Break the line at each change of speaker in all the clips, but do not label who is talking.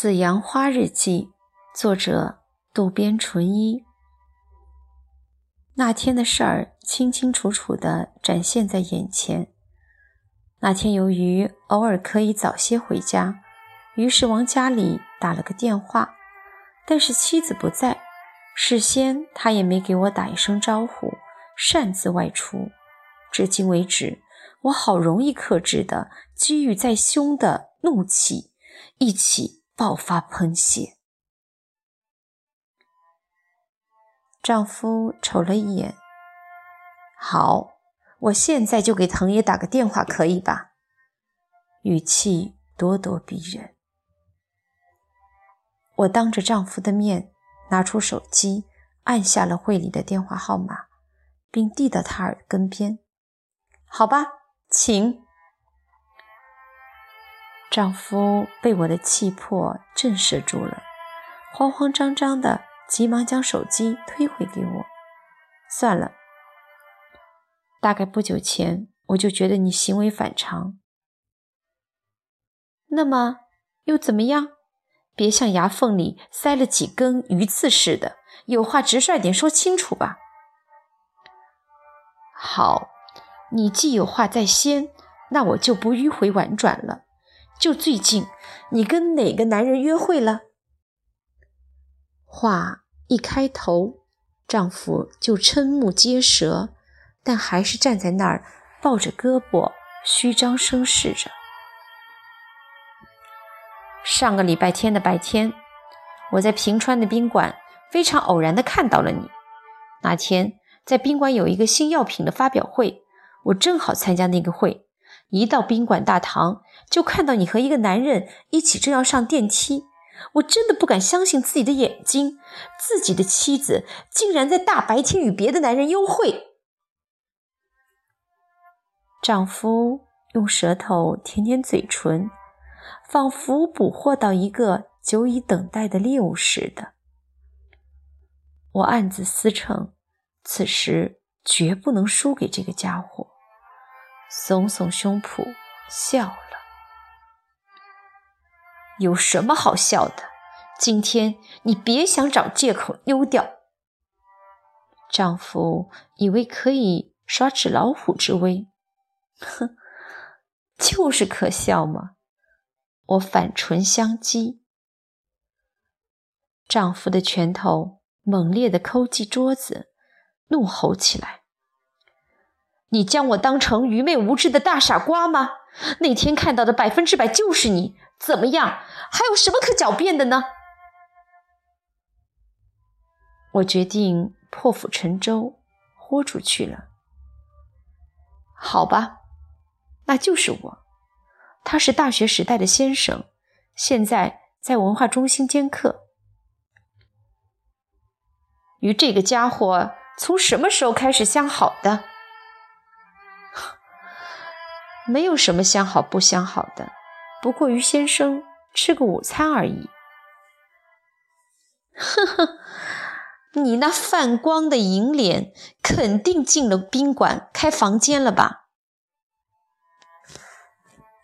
紫阳花日记，作者渡边淳一。那天的事儿清清楚楚地展现在眼前。那天由于偶尔可以早些回家，于是往家里打了个电话，但是妻子不在，事先他也没给我打一声招呼，擅自外出。至今为止，我好容易克制的积郁在胸的怒气，一起。爆发喷血，丈夫瞅了一眼，好，我现在就给藤野打个电话，可以吧？语气咄咄逼人。我当着丈夫的面拿出手机，按下了会里的电话号码，并递到他耳根边。好吧，请。丈夫被我的气魄震慑住了，慌慌张张的，急忙将手机推回给我。算了，大概不久前我就觉得你行为反常。那么又怎么样？别像牙缝里塞了几根鱼刺似的，有话直率点说清楚吧。好，你既有话在先，那我就不迂回婉转了。就最近，你跟哪个男人约会了？话一开头，丈夫就瞠目结舌，但还是站在那儿，抱着胳膊，虚张声势着。上个礼拜天的白天，我在平川的宾馆非常偶然的看到了你。那天在宾馆有一个新药品的发表会，我正好参加那个会。一到宾馆大堂，就看到你和一个男人一起正要上电梯，我真的不敢相信自己的眼睛，自己的妻子竟然在大白天与别的男人幽会。丈夫用舌头舔舔嘴唇，仿佛捕获到一个久已等待的猎物似的。我暗自思忖，此时绝不能输给这个家伙。耸耸胸脯笑了，有什么好笑的？今天你别想找借口溜掉。丈夫以为可以耍纸老虎之威，哼，就是可笑嘛！我反唇相讥，丈夫的拳头猛烈地抠击桌子，怒吼起来。你将我当成愚昧无知的大傻瓜吗？那天看到的百分之百就是你，怎么样？还有什么可狡辩的呢？我决定破釜沉舟，豁出去了。好吧，那就是我。他是大学时代的先生，现在在文化中心兼课。与这个家伙从什么时候开始相好的？没有什么相好不相好的，不过于先生吃个午餐而已。呵呵，你那泛光的银脸肯定进了宾馆开房间了吧？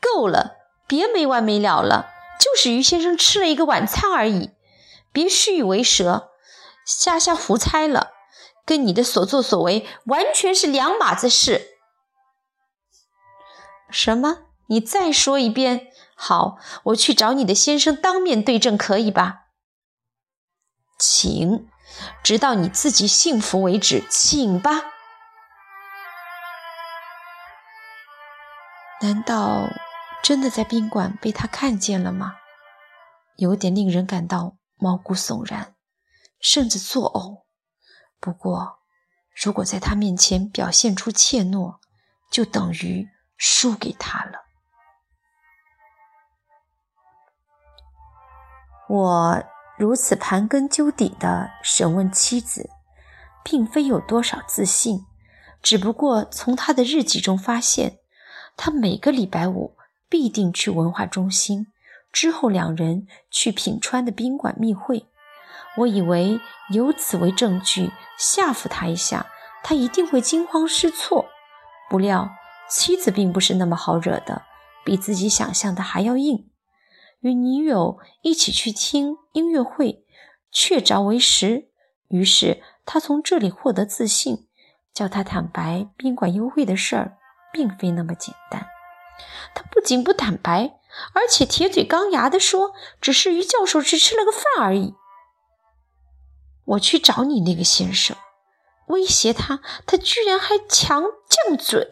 够了，别没完没了了，就是于先生吃了一个晚餐而已，别虚与为蛇，瞎瞎胡猜了，跟你的所作所为完全是两码子事。什么？你再说一遍。好，我去找你的先生当面对证，可以吧？请，直到你自己幸福为止，请吧。难道真的在宾馆被他看见了吗？有点令人感到毛骨悚然，甚至作呕。不过，如果在他面前表现出怯懦，就等于……输给他了。我如此盘根究底地审问妻子，并非有多少自信，只不过从他的日记中发现，他每个礼拜五必定去文化中心，之后两人去品川的宾馆密会。我以为有此为证据，吓唬他一下，他一定会惊慌失措。不料。妻子并不是那么好惹的，比自己想象的还要硬。与女友一起去听音乐会，确凿为实。于是他从这里获得自信，叫他坦白宾馆优惠的事儿，并非那么简单。他不仅不坦白，而且铁嘴钢牙地说：“只是与教授去吃了个饭而已。”我去找你那个先生，威胁他，他居然还强犟嘴，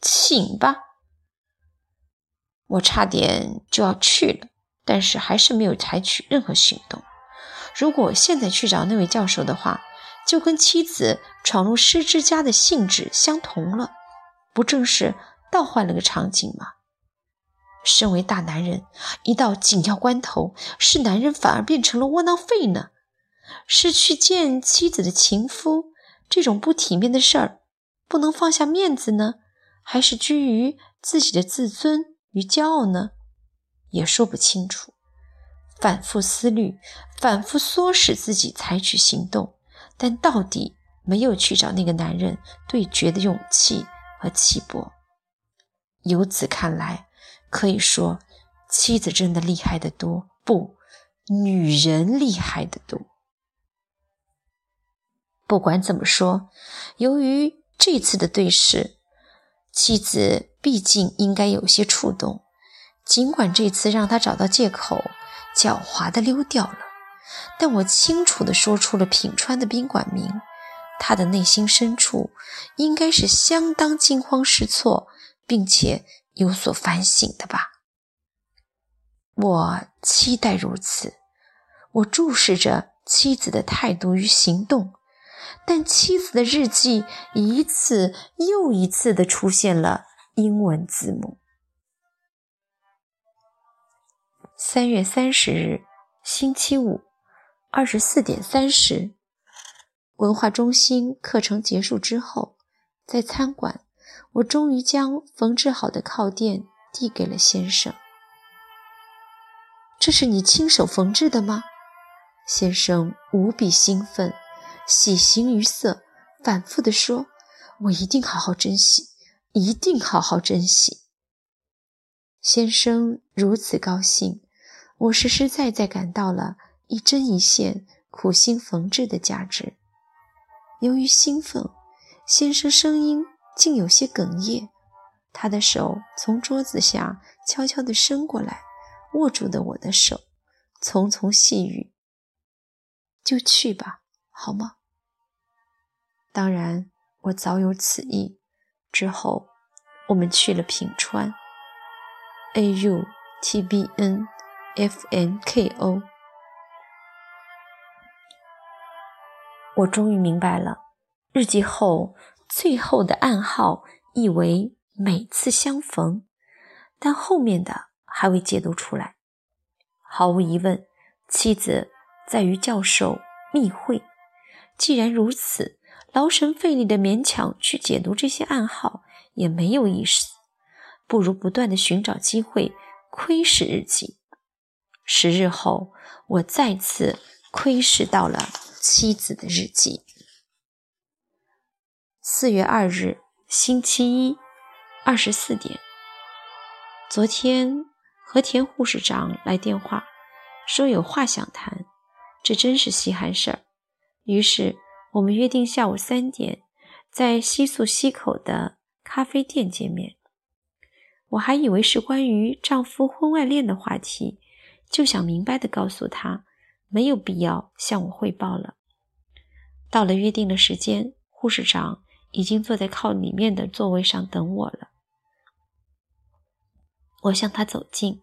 请吧。我差点就要去了，但是还是没有采取任何行动。如果现在去找那位教授的话，就跟妻子闯入失之家的性质相同了，不正是倒换了个场景吗？身为大男人，一到紧要关头，是男人反而变成了窝囊废呢？是去见妻子的情夫这种不体面的事儿，不能放下面子呢，还是居于自己的自尊与骄傲呢？也说不清楚。反复思虑，反复唆使自己采取行动，但到底没有去找那个男人对决的勇气和气魄。由此看来，可以说妻子真的厉害得多，不，女人厉害得多。不管怎么说，由于这次的对视，妻子毕竟应该有些触动，尽管这次让他找到借口。狡猾的溜掉了，但我清楚地说出了品川的宾馆名。他的内心深处应该是相当惊慌失措，并且有所反省的吧。我期待如此。我注视着妻子的态度与行动，但妻子的日记一次又一次地出现了英文字母。三月三十日，星期五，二十四点三十，文化中心课程结束之后，在餐馆，我终于将缝制好的靠垫递给了先生。这是你亲手缝制的吗？先生无比兴奋，喜形于色，反复地说：“我一定好好珍惜，一定好好珍惜。”先生如此高兴。我实实在在感到了一针一线苦心缝制的价值。由于兴奋，先生声音竟有些哽咽。他的手从桌子下悄悄地伸过来，握住的我的手，匆匆细语：“就去吧，好吗？”当然，我早有此意。之后，我们去了品川。A U T B N。F N K O，我终于明白了，日记后最后的暗号意为每次相逢，但后面的还未解读出来。毫无疑问，妻子在与教授密会。既然如此，劳神费力的勉强去解读这些暗号也没有意思，不如不断的寻找机会窥视日记。十日后，我再次窥视到了妻子的日记。四月二日，星期一，二十四点。昨天和田护士长来电话，说有话想谈，这真是稀罕事儿。于是我们约定下午三点在西宿西口的咖啡店见面。我还以为是关于丈夫婚外恋的话题。就想明白的告诉他，没有必要向我汇报了。到了约定的时间，护士长已经坐在靠里面的座位上等我了。我向他走近，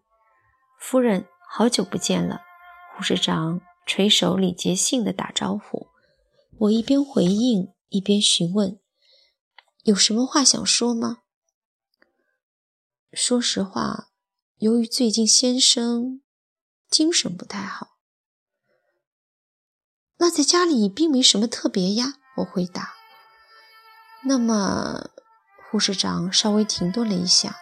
夫人，好久不见了。护士长垂手礼节性的打招呼。我一边回应，一边询问：“有什么话想说吗？”说实话，由于最近先生……精神不太好，那在家里并没什么特别呀。我回答。那么，护士长稍微停顿了一下。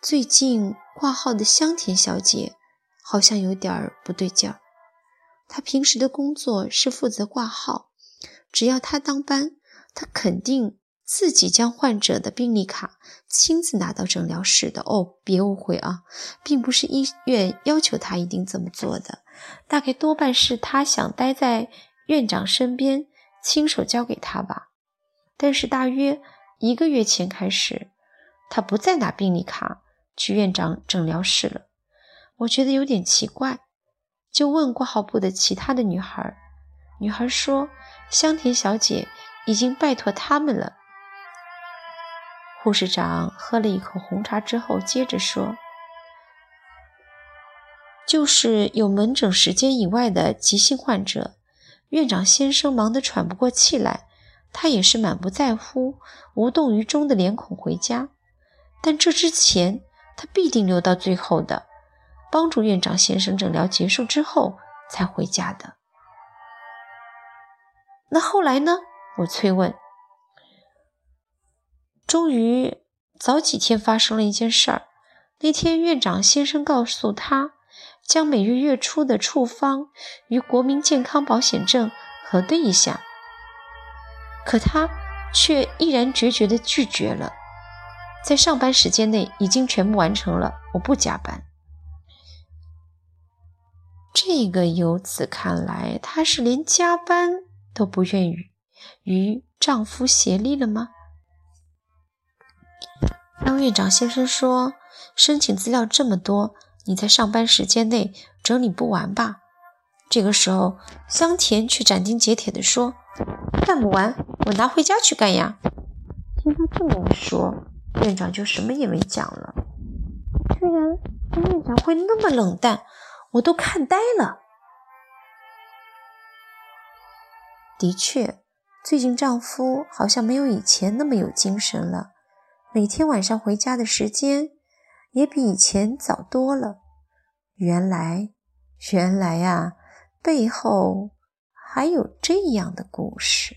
最近挂号的香田小姐好像有点不对劲儿。她平时的工作是负责挂号，只要他当班，他肯定自己将患者的病历卡亲自拿到诊疗室的。哦，别误会啊，并不是医院要求他一定这么做的，大概多半是他想待在院长身边，亲手交给他吧。但是大约一个月前开始，他不再拿病历卡去院长诊疗室了。我觉得有点奇怪，就问挂号部的其他的女孩，女孩说香田小姐已经拜托他们了。护士长喝了一口红茶之后，接着说：“就是有门诊时间以外的急性患者，院长先生忙得喘不过气来，他也是满不在乎、无动于衷的脸孔回家。但这之前，他必定留到最后的。”帮助院长先生诊疗结束之后才回家的。那后来呢？我催问。终于早几天发生了一件事儿。那天院长先生告诉他，将每月月初的处方与国民健康保险证核对一下，可他却毅然决绝地拒绝了。在上班时间内已经全部完成了，我不加班。这个由此看来，他是连加班都不愿与与丈夫协力了吗？当院长先生说申请资料这么多，你在上班时间内整理不完吧？这个时候，香田却斩钉截铁地说：“干不完，我拿回家去干呀！”听他这么一说，院长就什么也没讲了。居然张院长会那么冷淡！我都看呆了。的确，最近丈夫好像没有以前那么有精神了，每天晚上回家的时间也比以前早多了。原来，原来啊，背后还有这样的故事。